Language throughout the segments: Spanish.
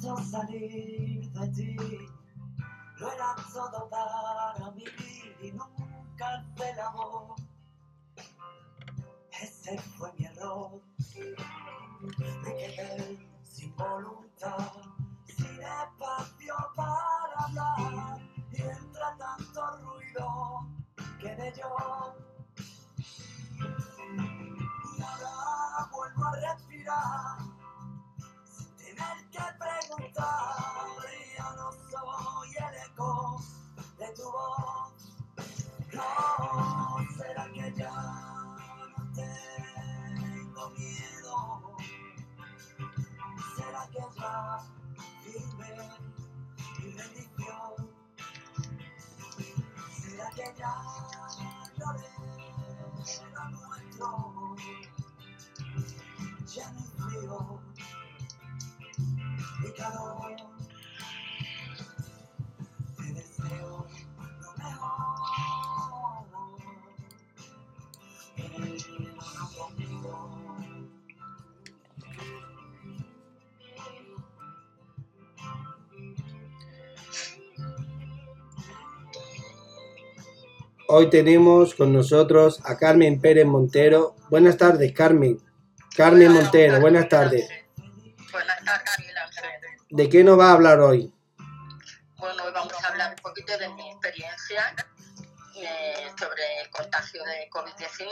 tanto salir de ti. Lo era todo para mí y nunca la voz. Ese fue mi error. Me quedé sin voluntad, Será que ya lloré frío ni calor. Hoy tenemos con nosotros a Carmen Pérez Montero. Buenas tardes, Carmen. Carmen Montero, buenas tardes. Buenas tardes. ¿De qué nos va a hablar hoy? Bueno, hoy vamos a hablar un poquito de mi experiencia eh, sobre el contagio de COVID-19.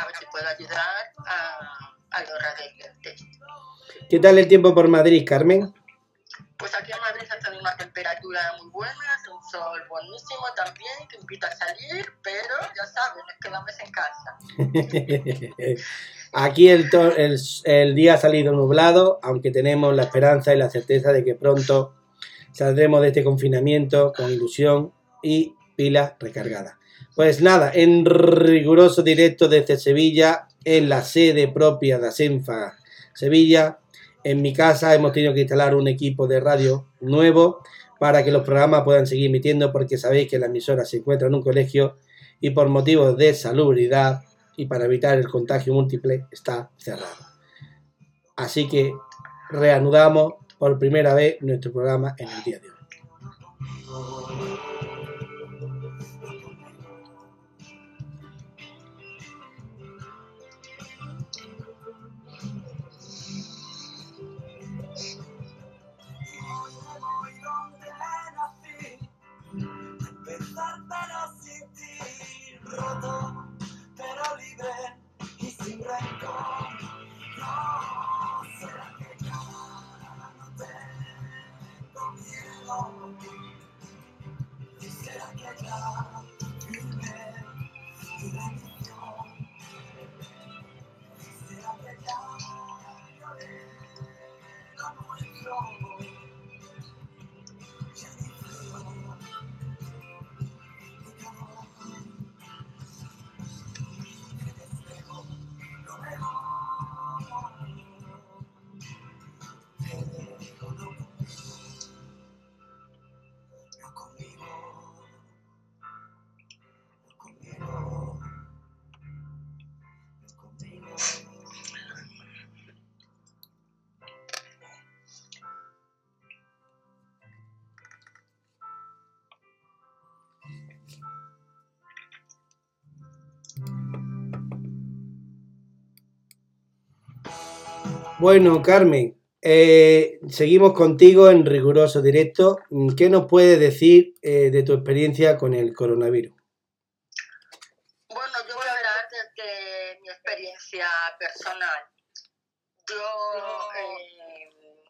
A ver si puedo ayudar a, a los radioyentes. ¿Qué tal el tiempo por Madrid, Carmen? Pues aquí en Madrid hace una temperatura muy buena, sol buenísimo también, que invita a salir, pero ya saben, nos quedamos en casa. Aquí el, día ha salido nublado, aunque tenemos la esperanza y la certeza de que pronto saldremos de este confinamiento con ilusión y pilas recargadas. Pues nada, en riguroso directo desde Sevilla, en la sede propia de Asenfa Sevilla, en mi casa hemos tenido que instalar un equipo de radio nuevo para que los programas puedan seguir emitiendo porque sabéis que la emisora se encuentra en un colegio y por motivos de salubridad y para evitar el contagio múltiple está cerrado. Así que reanudamos por primera vez nuestro programa en el día de hoy. Bueno, Carmen, eh, seguimos contigo en riguroso directo. ¿Qué nos puedes decir eh, de tu experiencia con el coronavirus? Bueno, yo voy a hablar desde mi experiencia personal. Yo eh,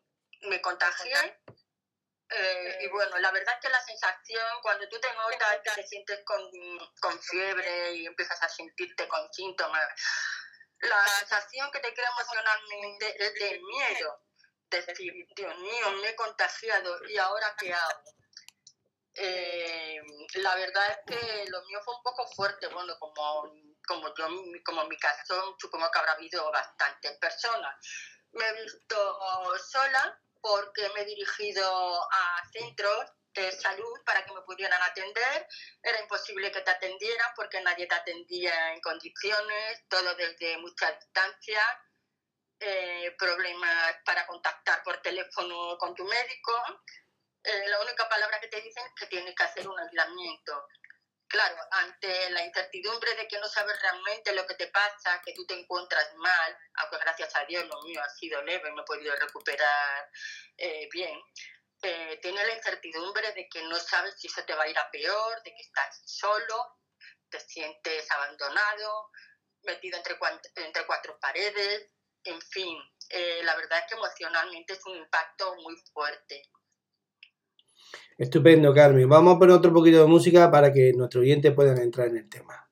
me contagié y bueno, la verdad es que la sensación, cuando tú te notas te sientes con, con fiebre y empiezas a sentirte con síntomas, la sensación que te crea emocionalmente es de miedo. De decir, Dios mío, me he contagiado y ahora qué hago. Eh, la verdad es que lo mío fue un poco fuerte, bueno, como, como yo, como mi caso, supongo que habrá habido bastantes personas. Me he visto sola porque me he dirigido a centros de salud para que me pudieran atender. Era imposible que te atendieran porque nadie te atendía en condiciones, todo desde mucha distancia. eh, problemas para contactar por teléfono con tu médico. Eh, la única palabra que te dicen es que tienes que hacer un aislamiento. Claro, ante la incertidumbre de que no sabes realmente lo que te pasa, que tú te encuentras mal, aunque gracias a Dios lo mío ha sido leve, me he podido recuperar eh, bien, eh, tiene la incertidumbre de que no sabes si se te va a ir a peor, de que estás solo, te sientes abandonado, metido entre, entre cuatro paredes, en fin, eh, la verdad es que emocionalmente es un impacto muy fuerte. Estupendo, Carmen. Vamos a poner otro poquito de música para que nuestros oyentes puedan entrar en el tema.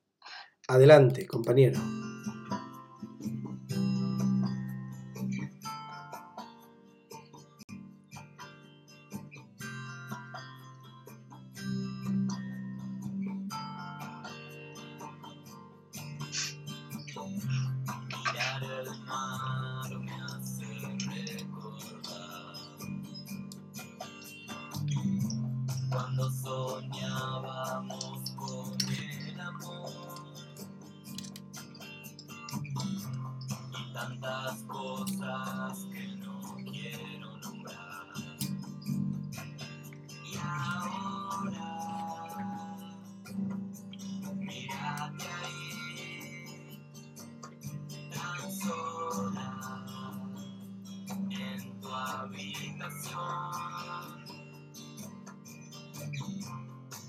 Adelante, compañero.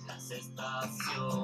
Las estaciones.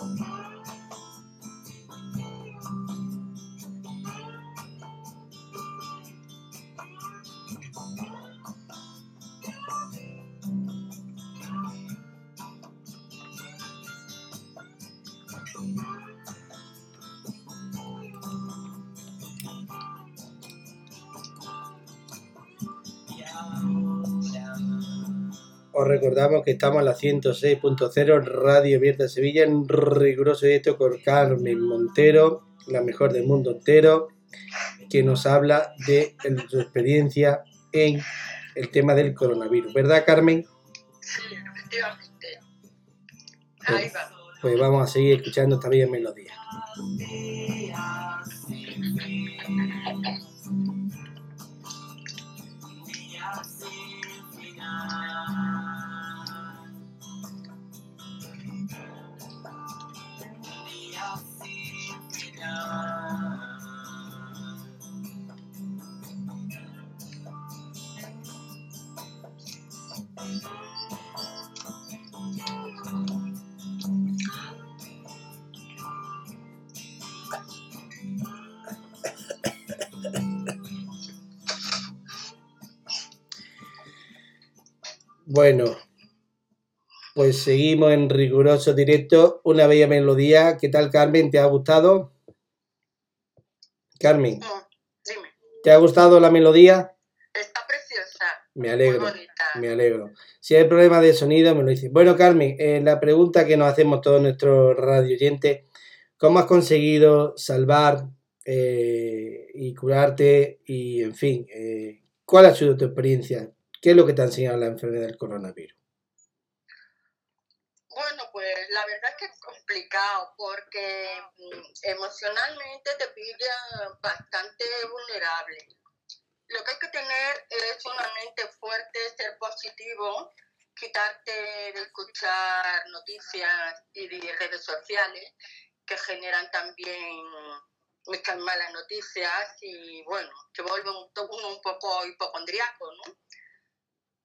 Come on. Os recordamos que estamos a la 106.0 Radio Abierta Sevilla en riguroso directo con Carmen Montero, la mejor del mundo entero, que nos habla de su experiencia en el tema del coronavirus. ¿Verdad, Carmen? Sí, efectivamente. Ahí va. Pues vamos a seguir escuchando esta bella melodía. Bueno, pues seguimos en riguroso directo. Una bella melodía. ¿Qué tal, Carmen? ¿Te ha gustado? Carmen. ¿Te ha gustado la melodía? Está preciosa. Me alegro. Me alegro. Si hay problema de sonido, me lo dices. Bueno, Carmen, eh, la pregunta que nos hacemos todos nuestros radio oyentes, ¿cómo has conseguido salvar eh, y curarte? Y, en fin, eh, ¿cuál ha sido tu experiencia? ¿Qué es lo que te ha enseñado la enfermedad del coronavirus? Bueno, pues la verdad es que es complicado porque mm, emocionalmente te pilla bastante vulnerable. Lo que hay que tener es una mente fuerte, ser positivo, quitarte de escuchar noticias y de redes sociales que generan también muchas malas noticias y bueno, que vuelve uno un poco hipocondriaco, ¿no?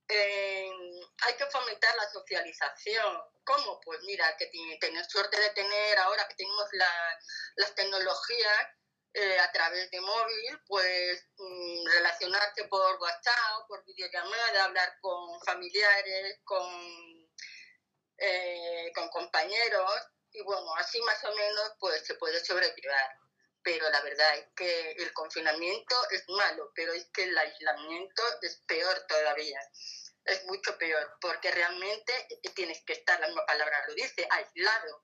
Eh, hay que fomentar la socialización. ¿Cómo? Pues mira, que tener suerte de tener ahora que tenemos las tecnologías eh, a través de móvil, pues mm, relacionarse por WhatsApp, por videollamada, hablar con familiares, con, eh, con compañeros y bueno, así más o menos pues se puede sobrevivir. Pero la verdad es que el confinamiento es malo, pero es que el aislamiento es peor todavía. Es mucho peor, porque realmente tienes que estar, la misma palabra lo dice, aislado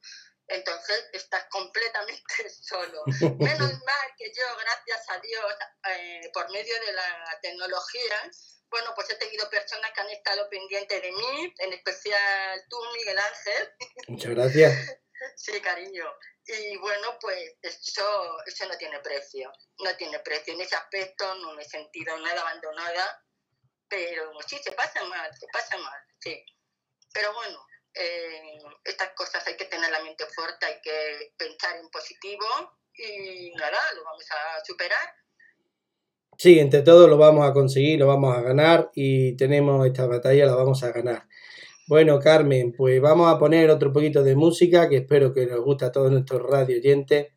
entonces estás completamente solo. Menos mal que yo, gracias a Dios, eh, por medio de la tecnología, bueno, pues he tenido personas que han estado pendientes de mí, en especial tú, Miguel Ángel. Muchas gracias. sí, cariño. Y bueno, pues eso, eso no tiene precio, no tiene precio. En ese aspecto no me he sentido nada abandonada, pero sí, se pasa mal, se pasa mal, sí. Pero bueno, eh, estas cosas hay que tener la mente fuerte, hay que pensar en positivo y nada, lo vamos a superar. Sí, entre todos lo vamos a conseguir, lo vamos a ganar y tenemos esta batalla, la vamos a ganar. Bueno, Carmen, pues vamos a poner otro poquito de música que espero que nos guste a todos nuestros radio oyentes.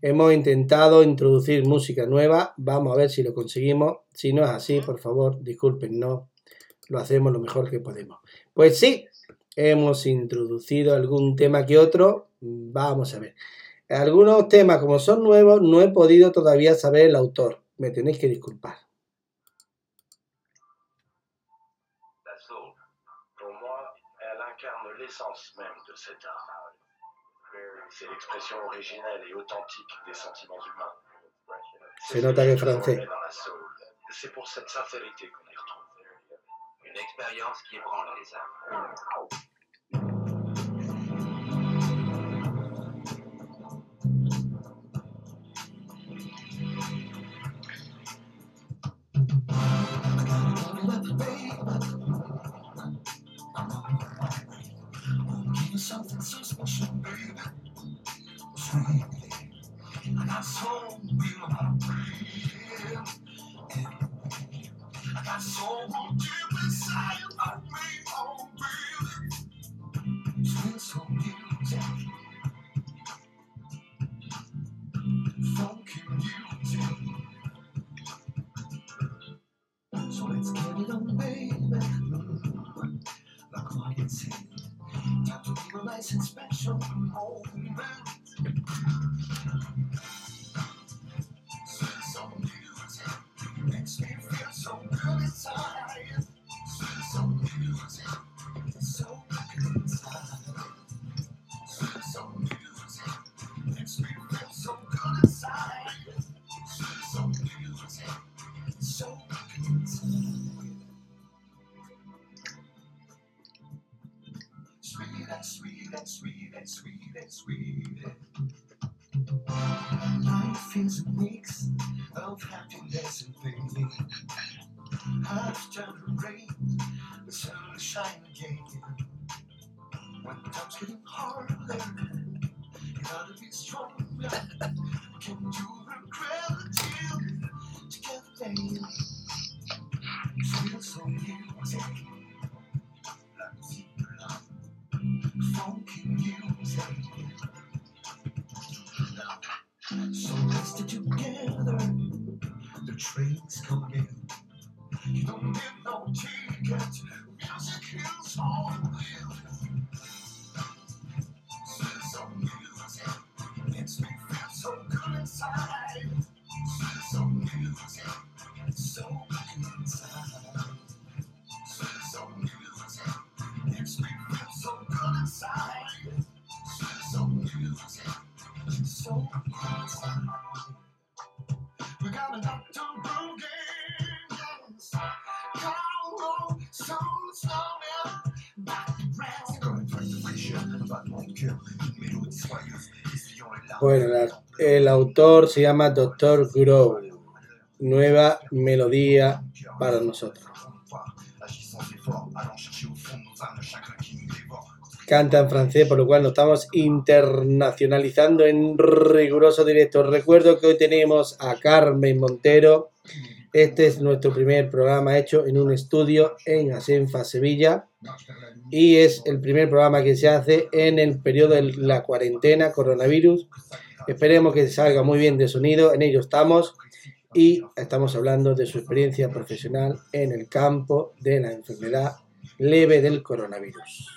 Hemos intentado introducir música nueva, vamos a ver si lo conseguimos. Si no es así, por favor, disculpen, no, lo hacemos lo mejor que podemos. Pues sí, hemos introducido algún tema que otro. Vamos a ver. Algunos temas, como son nuevos, no he podido todavía saber el autor. Me tenéis que disculpar. L'essence même de cet art. C'est l'expression originelle et authentique des sentiments humains. Se nota que es français. C'est pour cette sincérité qu'on y retrouve. Une expérience qui ébranle les âmes. Something so special, baby. Sweet. I got so real about I got so deep inside of me, oh baby. Sweet soul music. Bueno, el autor se llama Dr. Grow. Nueva melodía para nosotros. Canta en francés, por lo cual nos estamos internacionalizando en riguroso directo. Recuerdo que hoy tenemos a Carmen Montero. Este es nuestro primer programa hecho en un estudio en Asenfa, Sevilla. Y es el primer programa que se hace en el periodo de la cuarentena, coronavirus. Esperemos que salga muy bien de sonido. En ello estamos. Y estamos hablando de su experiencia profesional en el campo de la enfermedad leve del coronavirus.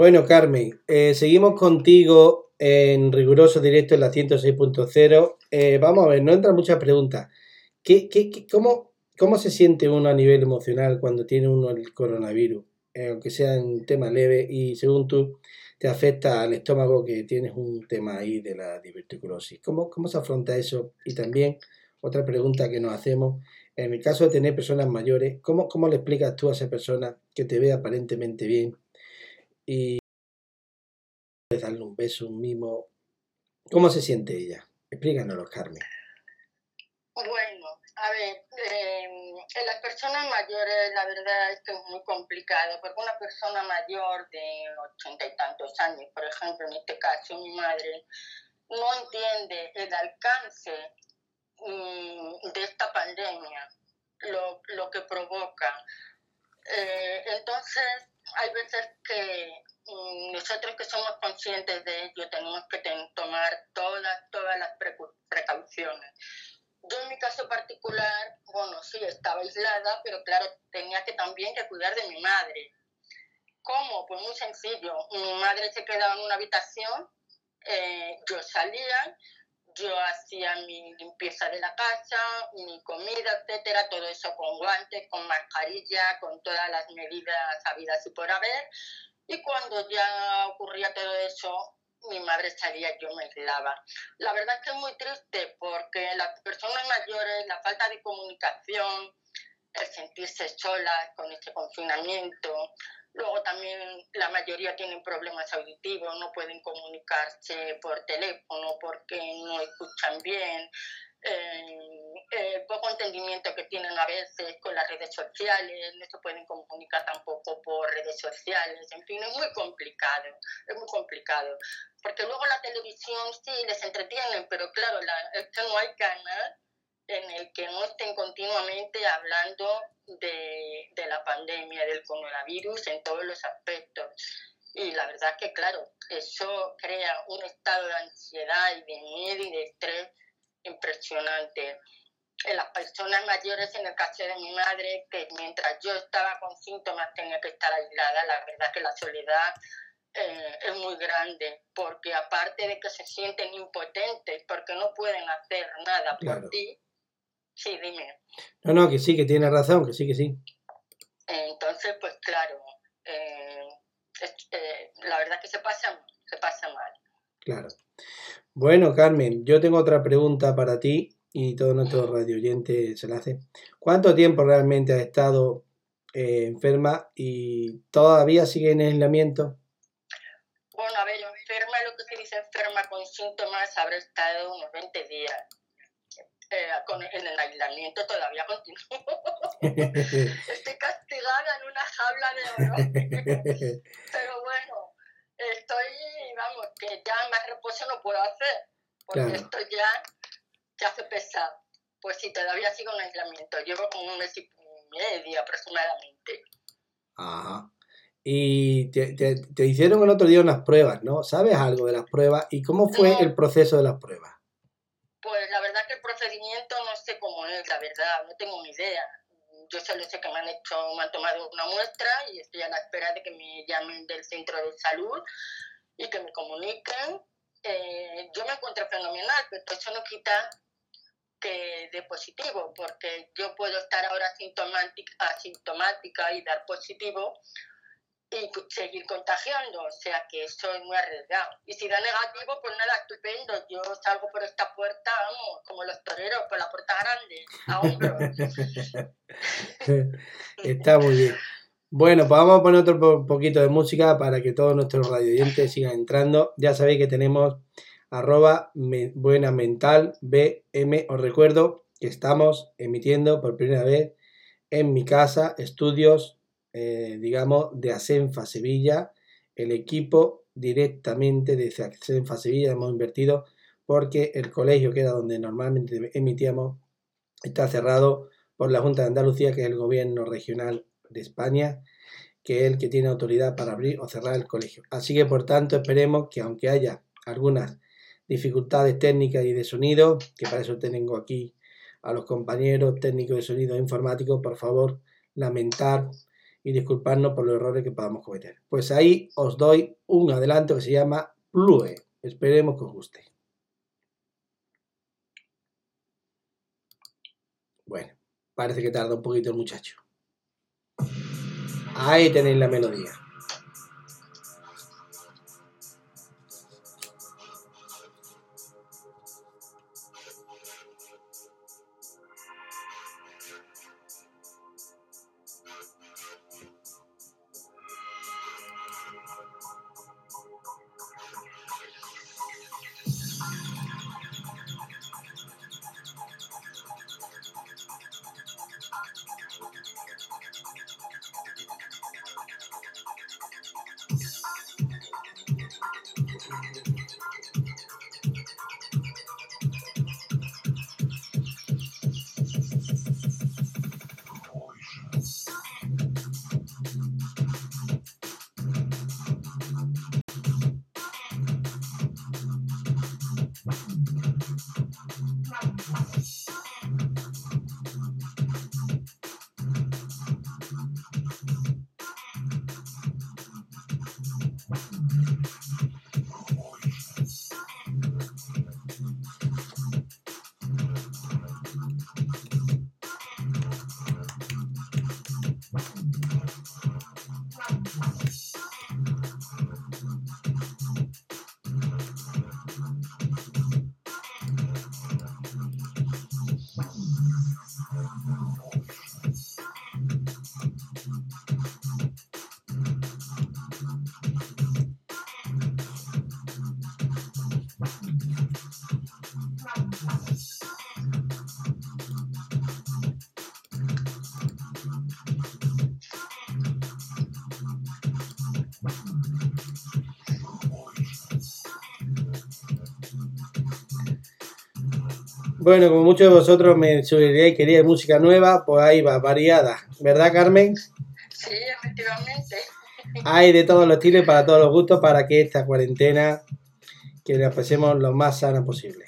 Bueno, Carmen, eh, seguimos contigo en riguroso directo en la 106.0. Eh, vamos a ver, no entran muchas preguntas. ¿Qué, qué, qué- cómo, ¿Cómo se siente uno a nivel emocional cuando tiene uno el coronavirus? Eh, aunque sea un tema leve y según tú te afecta al estómago que tienes un tema ahí de la diverticulosis. ¿Cómo, cómo se afronta eso? Y también otra pregunta que nos hacemos, en el caso de tener personas mayores, ¿cómo, cómo le explicas tú a esa persona que te ve aparentemente bien y darle un beso, un mimo? ¿Cómo se siente ella? Explícanoslo, Carmen. Bueno, a ver, eh, en las personas mayores la verdad es que es muy complicado, porque una persona mayor de ochenta y tantos años, por ejemplo, en este caso mi madre, no entiende el alcance mm, de esta pandemia, lo, lo que provoca. Eh, entonces, hay veces que mm, nosotros que somos conscientes de ello tenemos que tomar todas, todas las precauciones. Yo en mi caso particular, bueno, sí, estaba aislada, pero claro, tenía que también cuidar de mi madre. ¿Cómo? Pues muy sencillo. Mi madre se quedaba en una habitación, eh, yo salía, yo hacía mi limpieza de la casa, mi comida, etcétera, todo eso con guantes, con mascarilla, con todas las medidas habidas y por haber. Y cuando ya ocurría todo eso, mi madre salía, yo me aislaba. La verdad es que es muy triste porque las personas mayores, la falta de comunicación, el sentirse solas con este confinamiento, luego también la mayoría tienen problemas auditivos, no pueden comunicarse por teléfono porque no escuchan bien, eh, el poco entendimiento que tienen a veces con las redes sociales, no se pueden comunicar tampoco por redes sociales, en fin, es muy complicado, es muy complicado. Porque luego la televisión sí les entretienen, pero claro, la, no hay canal en el que no estén continuamente hablando de la pandemia, del coronavirus en todos los aspectos. Y la verdad que, claro, eso crea un estado de ansiedad y de miedo y de estrés impresionante. En las personas mayores, en el caso de mi madre, que mientras yo estaba con síntomas tenía que estar aislada, la verdad que la soledad eh, es muy grande, porque aparte de que se sienten impotentes, porque no pueden hacer nada Claro. por ti, sí, dime. No, no, que sí, que tiene razón, que sí, que sí. Entonces, pues claro, eh, es- eh, la verdad que se pasa, se pasa mal. Claro. Bueno, Carmen, yo tengo otra pregunta para ti y todos nuestros radio oyentes se la hacen. ¿Cuánto tiempo realmente has estado eh, enferma y todavía sigue en aislamiento? Bueno, a ver, enferma, lo que se dice enferma con síntomas, habrá estado unos 20 días. Eh, con, en el aislamiento todavía continúo. Estoy castigada en una jaula de oro. Pero bueno, estoy, vamos, que ya más reposo no puedo hacer. Porque Claro. esto ya, ya se pesa. Pues sí, todavía sigo en aislamiento. Llevo como un mes y medio aproximadamente. Ajá. Y te, te- te hicieron el otro día unas pruebas, ¿no? ¿Sabes algo de las pruebas? ¿Y cómo fue el proceso de las pruebas? Pues la verdad que el procedimiento no sé cómo es, la verdad, no tengo ni idea. Yo solo sé que me han hecho, me han tomado una muestra y estoy a la espera de que me llamen del centro de salud y que me comuniquen. Eh, yo me encuentro fenomenal, pero eso no quita que de positivo, porque yo puedo estar ahora asintomática, asintomática y dar positivo y seguir contagiando, o sea que soy muy arriesgado. Y si da negativo, pues nada, estupendo, yo salgo por esta puerta, vamos, como los toreros, por la puerta grande, a hombros. Está muy bien. Bueno, pues vamos a poner otro po- poquito de música para que todos nuestros radioyentes sigan entrando. Ya sabéis que tenemos arroba buena mental BM. Os recuerdo que estamos emitiendo por primera vez en mi casa estudios, eh, digamos, de Asenfa Sevilla. El equipo directamente de Asenfa Sevilla hemos invertido porque el colegio, que era donde normalmente emitíamos, está cerrado por la Junta de Andalucía, que es el gobierno regional de España, que es el que tiene autoridad para abrir o cerrar el colegio. Así que, por tanto, esperemos que aunque haya algunas dificultades técnicas y de sonido, que para eso tengo aquí a los compañeros técnicos de sonido e informáticos, por favor, lamentar y disculparnos por los errores que podamos cometer. Pues ahí os doy un adelanto que se llama Plue. Esperemos que os guste. Bueno, parece que tarda un poquito el muchacho. Ahí tenéis la melodía. Bueno, como muchos de vosotros me sugeriríais que queríais música nueva, pues ahí va, variada. ¿Verdad, Carmen? Sí, efectivamente. Hay de todos los estilos y para todos los gustos para que esta cuarentena que la pasemos lo más sana posible.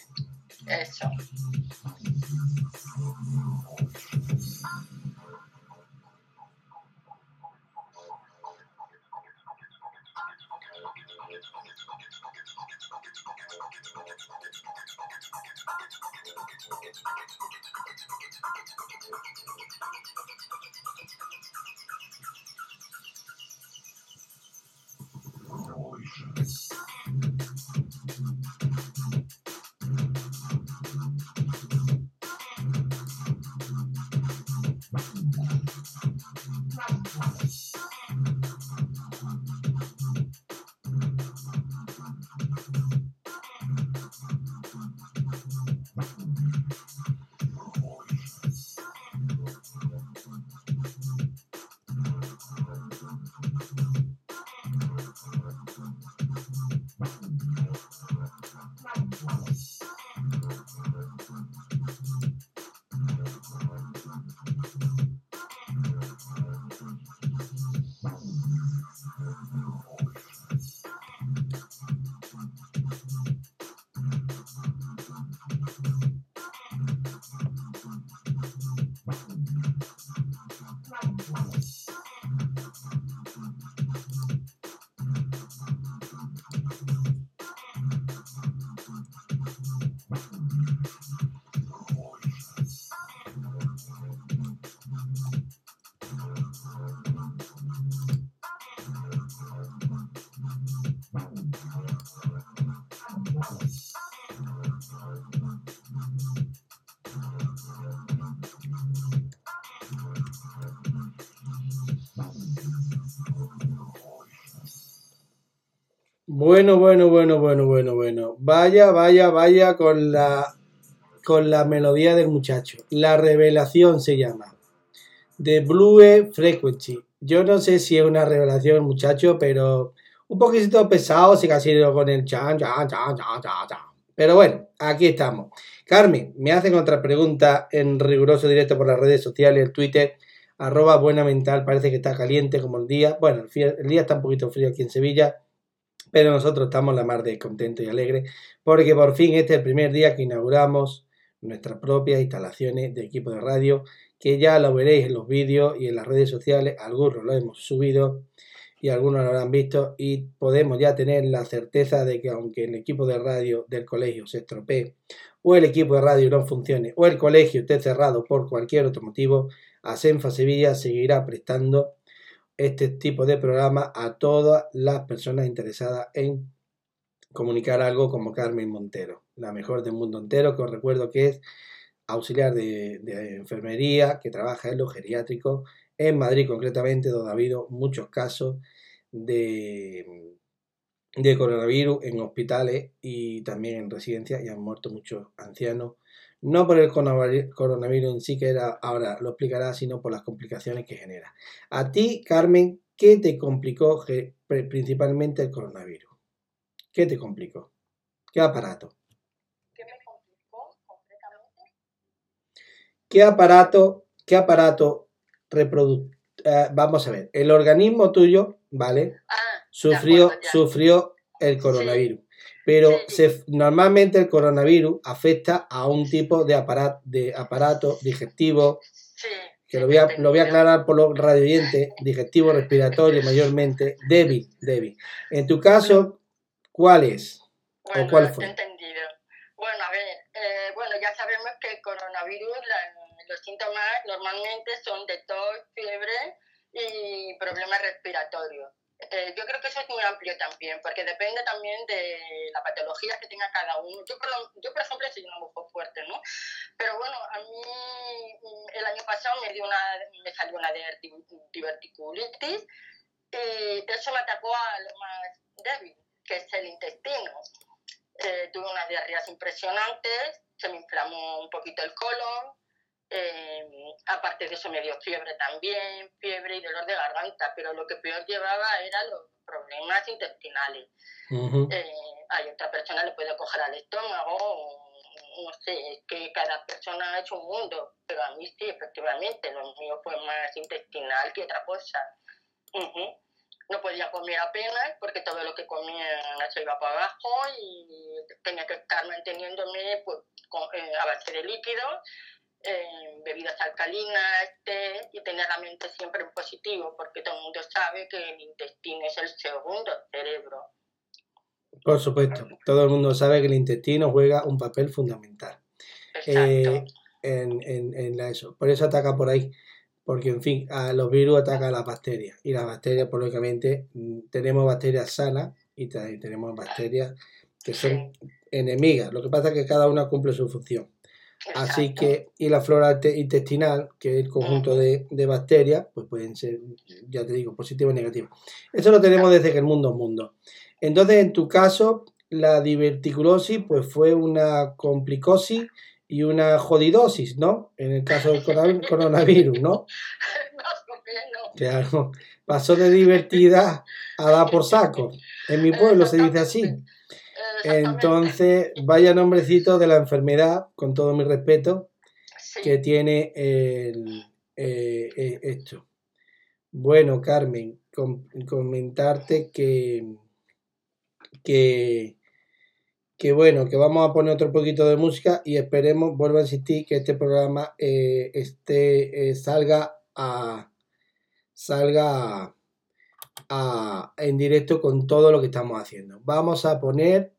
Bueno, bueno, bueno, bueno, bueno, bueno. Vaya, vaya, vaya con la con la melodía del muchacho. La revelación se llama. The Blue Frequency. Yo no sé si es una revelación, muchacho, pero un poquito pesado, si casi con el chan, chan, chan, chan, chan, chan. Pero bueno, aquí estamos. Carmen, me hacen otra pregunta en riguroso directo por las redes sociales, el Twitter, arroba buena mental, parece que está caliente como el día. Bueno, el día está un poquito frío aquí en Sevilla, pero nosotros estamos la mar de contentos y alegres, porque por fin este es el primer día que inauguramos nuestras propias instalaciones de equipo de radio, que ya lo veréis en los vídeos y en las redes sociales, algunos lo hemos subido y algunos lo habrán visto y podemos ya tener la certeza de que aunque el equipo de radio del colegio se estropee o el equipo de radio no funcione o el colegio esté cerrado por cualquier otro motivo, Asenfa Sevilla seguirá prestando este tipo de programa a todas las personas interesadas en comunicar algo como Carmen Montero, la mejor del mundo entero, que os recuerdo que es auxiliar de, de enfermería, que trabaja en los geriátricos, en Madrid concretamente, donde ha habido muchos casos de, de coronavirus en hospitales y también en residencias y han muerto muchos ancianos, no por el coronavi- coronavirus en sí, que era, ahora lo explicará, sino por las complicaciones que genera. A ti, Carmen, ¿qué te complicó principalmente el coronavirus? ¿Qué te complicó? ¿Qué aparato? ¿Qué me complicó completamente? ¿Qué aparato, qué aparato eh, vamos a ver, el organismo tuyo, ¿vale? Ah, Sufrió, acuerdo, sufrió el coronavirus. Pero se, normalmente el coronavirus afecta a un tipo de aparato, de aparato digestivo, sí. que lo voy a, lo voy a aclarar por los radioyentes, digestivo respiratorio mayormente, débil, débil. En tu caso, ¿cuál es? Bueno, cuál te fue? entendido. Bueno, a ver, eh, bueno, ya sabemos que el coronavirus, la- los síntomas normalmente son de tos, fiebre y problemas respiratorios. Eh, yo creo que eso es muy amplio también, porque depende también de la patología que tenga cada uno. Yo, por, lo- yo, por ejemplo, soy una mujer fuerte, ¿no? Pero bueno, a mí mm, el año pasado me, dio una, me salió una diverti- diverticulitis y eso me atacó a lo más débil, que es el intestino. Eh, tuve unas diarreas impresionantes, se me inflamó un poquito el colon, eh, aparte de eso me dio fiebre también, fiebre y dolor de garganta, pero lo que peor llevaba eran los problemas intestinales. Ujú. Eh, hay otra persona le puede coger al estómago, no sé, es que cada persona ha hecho un mundo, pero a mí sí, efectivamente, lo mío fue más intestinal que otra cosa. Ujú. No podía comer apenas porque todo lo que comía se iba para abajo y tenía que estar manteniéndome pues, con- eh, a base de líquidos, eh, bebidas alcalinas, té y tener la mente siempre en positivo porque todo el mundo sabe que el intestino es el segundo cerebro. Por supuesto, todo el mundo sabe que el intestino juega un papel fundamental. Eh, en, en, en la eso. Por eso ataca por ahí. Porque, en fin, a los virus atacan a las bacterias. Y las bacterias, pues, lógicamente, mm, tenemos bacterias sanas y tenemos bacterias que son enemigas. Lo que pasa es que cada una cumple su función. Así que, y la flora te- intestinal, que es el conjunto de, de bacterias, pues pueden ser, ya te digo, positivas o negativas. Eso lo tenemos desde que el mundo es mundo. Entonces, en tu caso, la diverticulosis, pues fue una complicosis y una jodidosis, ¿no? En el caso del corona- coronavirus, ¿no? Más o menos. Claro, pasó de divertida a dar por saco. En mi pueblo se dice así. Entonces, vaya nombrecito de la enfermedad, con todo mi respeto, Sí. que tiene el, eh, eh, esto. Bueno, Carmen, com- comentarte que, que, que bueno, que vamos a poner otro poquito de música y esperemos, vuelvo a insistir, que este programa eh, este, eh, salga a salga a- a- en directo con todo lo que estamos haciendo. Vamos a poner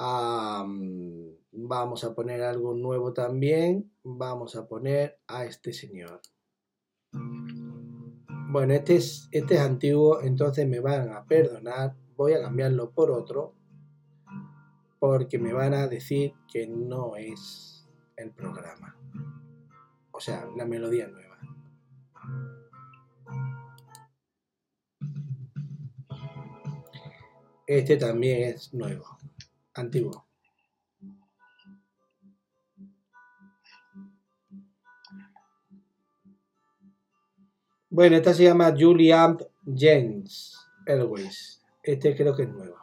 a, vamos a poner algo nuevo también. Vamos a poner a este señor. Bueno, este es, este es antiguo, entonces me van a perdonar. Voy a cambiarlo por otro. Porque me van a decir que no es el programa. O sea, la melodía nueva. Este también es nuevo, antiguo. Bueno, esta se llama Julie Amp James Airways. Este creo que es nuevo.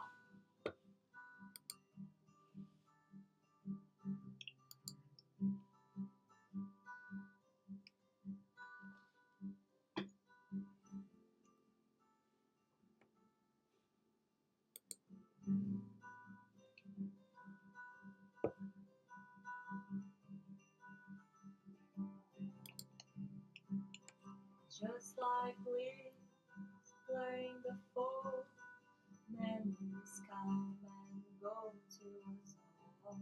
Like we playing before, memories come and go to us all.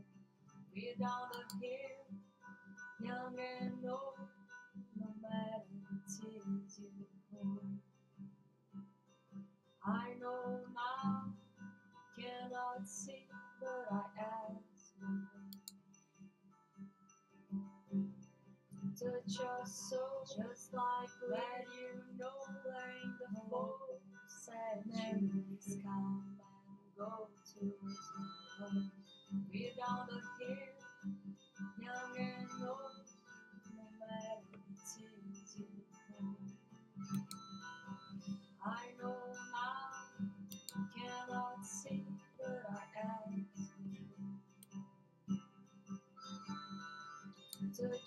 We're down here, young and old, no matter the tears you hold. I know now, cannot see, but I ask touch your soul just like let you know playing the fool sad memories come and go to all. we're down to here young and old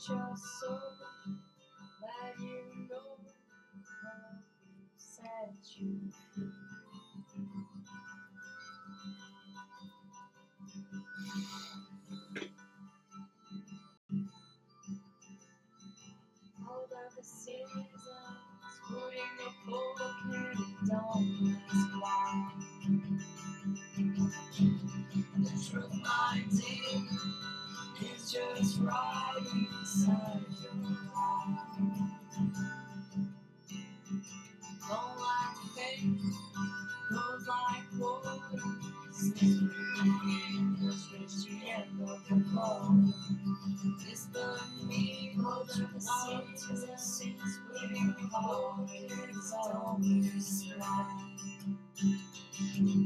your soul, let you know how set you free. All of the seasons, putting the poker don't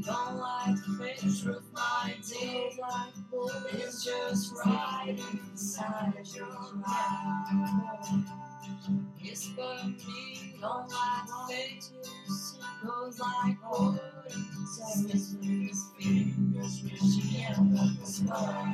Don't like fish with my deep like just right inside your mind. Whisper me, don't like fish goes like wood. Says fingers, fingers reaching out the sky.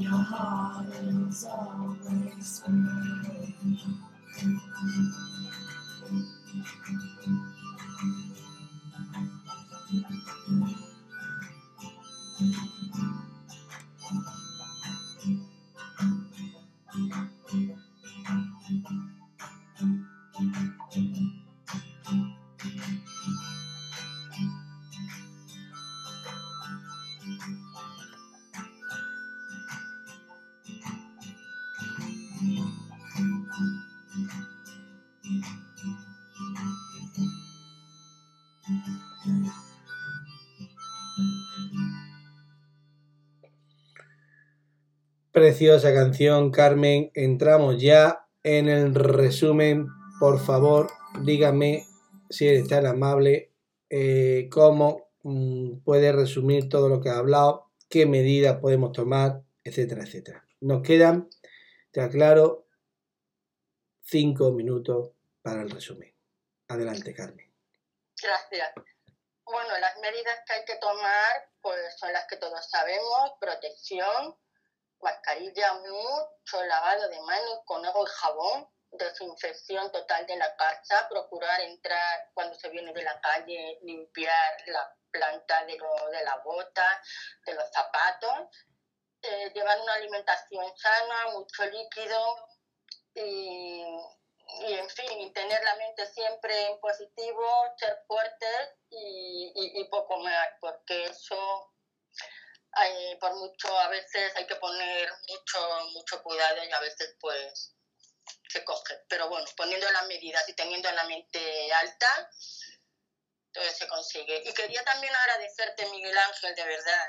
your heart is always free. Preciosa canción, Carmen. Entramos ya en el resumen. Por favor, dígame si eres tan amable, eh, cómo mm, puede resumir todo lo que ha hablado, qué medidas podemos tomar, etcétera, etcétera. Nos quedan, te aclaro, cinco minutos para el resumen. Adelante, Carmen. Gracias. Bueno, las medidas que hay que tomar pues son las que todos sabemos, protección, mascarilla, mucho lavado de manos con agua y jabón, desinfección total de la casa, procurar entrar cuando se viene de la calle, limpiar la planta de, lo- de la bota, de los zapatos, eh, llevar una alimentación sana, mucho líquido y, y, en fin, tener la mente siempre en positivo, ser fuertes y, y- y poco más, porque eso, hay- por mucho, a veces hay que poner mucho, mucho cuidado y a veces pues se coge. Pero bueno, poniendo las medidas y teniendo la mente alta, todo se consigue. Y quería también agradecerte, Miguel Ángel, de verdad,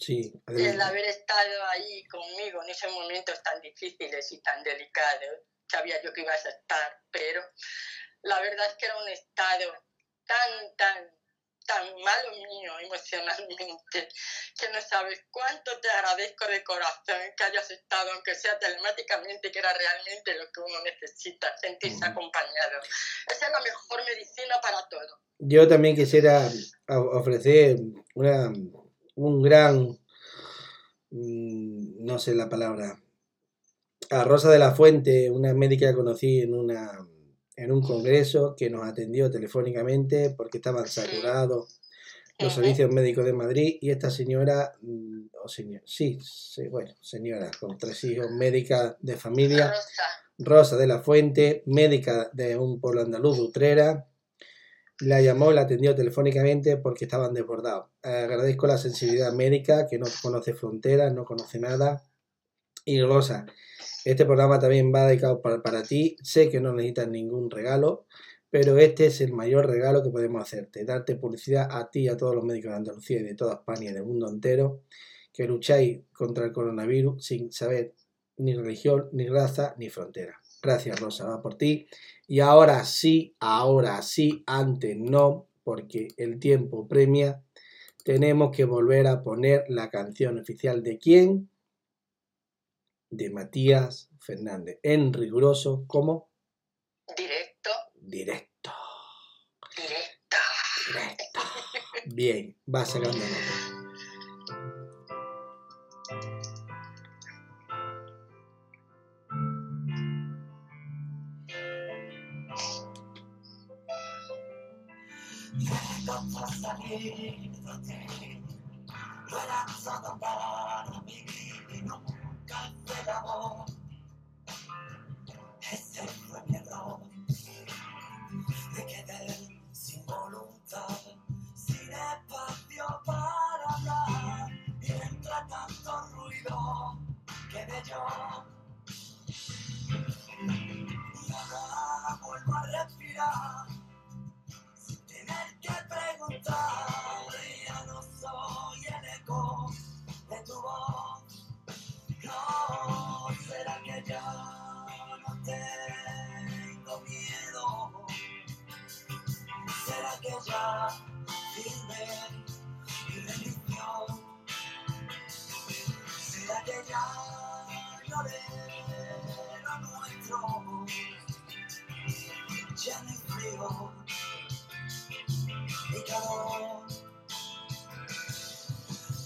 Sí, el haber estado ahí conmigo en esos momentos tan difíciles y tan delicados. Sabía yo que ibas a estar, pero la verdad es que era un estado tan, tan, tan malo mío emocionalmente, que no sabes cuánto te agradezco de corazón que hayas estado, aunque sea telemáticamente, que era realmente lo que uno necesita, sentirse acompañado. Esa es la mejor medicina para todo. Yo también quisiera ofrecer una, un gran, mm, no sé la palabra, a Rosa de la Fuente, una médica que conocí en, una, en un congreso que nos atendió telefónicamente porque estaban saturados los servicios médicos de Madrid y esta señora, mm, o señor, sí, sí, bueno, señora con tres hijos, médica de familia, Rosa, Rosa de la Fuente, médica de un pueblo andaluz, de Utrera, la llamó, la atendió telefónicamente porque estaban desbordados. Agradezco la sensibilidad médica, que no conoce fronteras, no conoce nada. Y Rosa, este programa también va dedicado para, para ti. Sé que no necesitas ningún regalo, pero este es el mayor regalo que podemos hacerte. Darte publicidad a ti y a todos los médicos de Andalucía y de toda España y del mundo entero que lucháis contra el coronavirus sin saber ni religión, ni raza, ni frontera. Gracias, Rosa, va por ti. Y ahora sí, ahora sí, antes no, porque el tiempo premia, tenemos que volver a poner la canción oficial de quién? De Matías Fernández, en riguroso como directo, directo. directo. Directo. Bien, va sacando nota. Salir de ti, no era solo para vivir y nunca de amor. Ese fue mi error. Me quedé sin voluntad, sin espacio para hablar. Y entre tanto ruido quedé yo.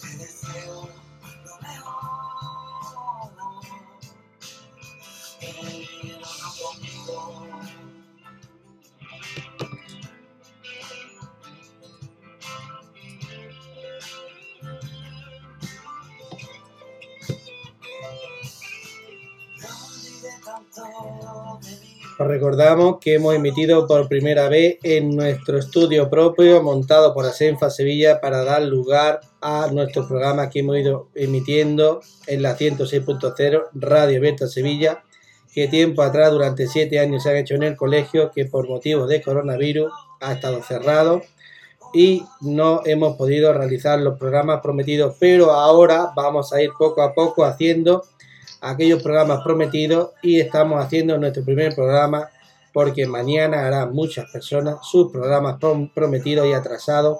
Te deseo tanto de mí. Os recordamos que hemos emitido por primera vez en nuestro estudio propio montado por Asenfa Sevilla para dar lugar a nuestro programa que hemos ido emitiendo en la 106.0 Radio Abierta Sevilla, que tiempo atrás, durante siete años, se han hecho en el colegio, que por motivos de coronavirus ha estado cerrado y no hemos podido realizar los programas prometidos, pero ahora vamos a ir poco a poco haciendo aquellos programas prometidos y estamos haciendo nuestro primer programa porque mañana harán muchas personas sus programas prom- prometidos y atrasados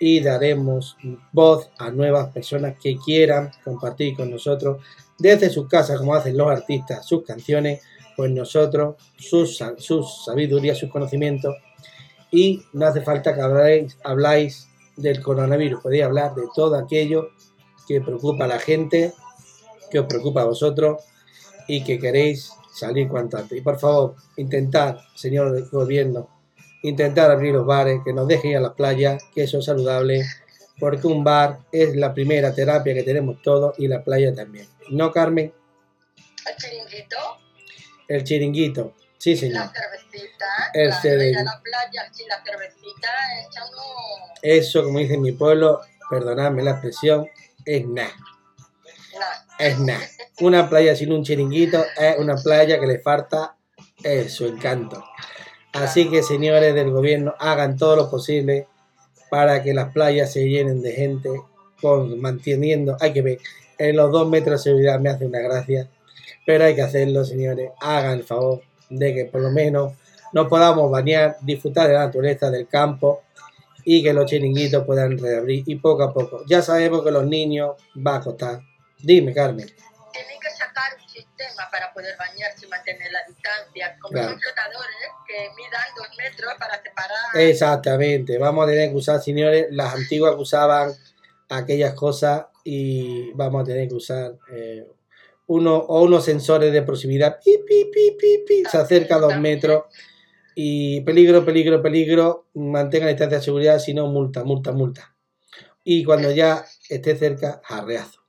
y daremos voz a nuevas personas que quieran compartir con nosotros desde sus casas como hacen los artistas sus canciones pues nosotros sus, sus sabidurías sus conocimientos. Y no hace falta que habláis, habláis del coronavirus, podéis hablar de todo aquello que preocupa a la gente, que os preocupa a vosotros y que queréis salir cuanto antes. Y por favor, intentar, señor gobierno, intentar abrir los bares, que nos dejen ir a las playas, que eso es saludable, porque un bar es la primera terapia que tenemos todos y la playa también. ¿No, Carmen? El chiringuito, El chiringuito. Sí, señor. la cervecita, El la, cere- la playa, sin la cervecita, echando Eso, como dice mi pueblo, perdonadme la expresión, es nada. Es nada. Una playa sin un chiringuito es una playa que le falta su encanto. Así que, señores del gobierno, hagan todo lo posible para que las playas se llenen de gente, con, manteniendo, hay que ver, en los dos metros de seguridad me hace una gracia, pero hay que hacerlo, señores. Hagan el favor de que por lo menos nos podamos bañar, disfrutar de la naturaleza del campo y que los chiringuitos puedan reabrir y poco a poco. Ya sabemos que los niños va a costar. Dime, Carmen. Tienen que sacar un sistema para poder bañarse y mantener la distancia, como Claro. son flotadores que midan dos metros para separar. Exactamente, vamos a tener que usar, señores, las antiguas que usaban aquellas cosas y vamos a tener que usar eh, uno o unos sensores de proximidad, pi, pi, pi, pi, pi, se acerca a dos metros y peligro, peligro, peligro, mantenga la distancia de seguridad, si no, multa, multa, multa. Y cuando ya esté cerca, jarreazo.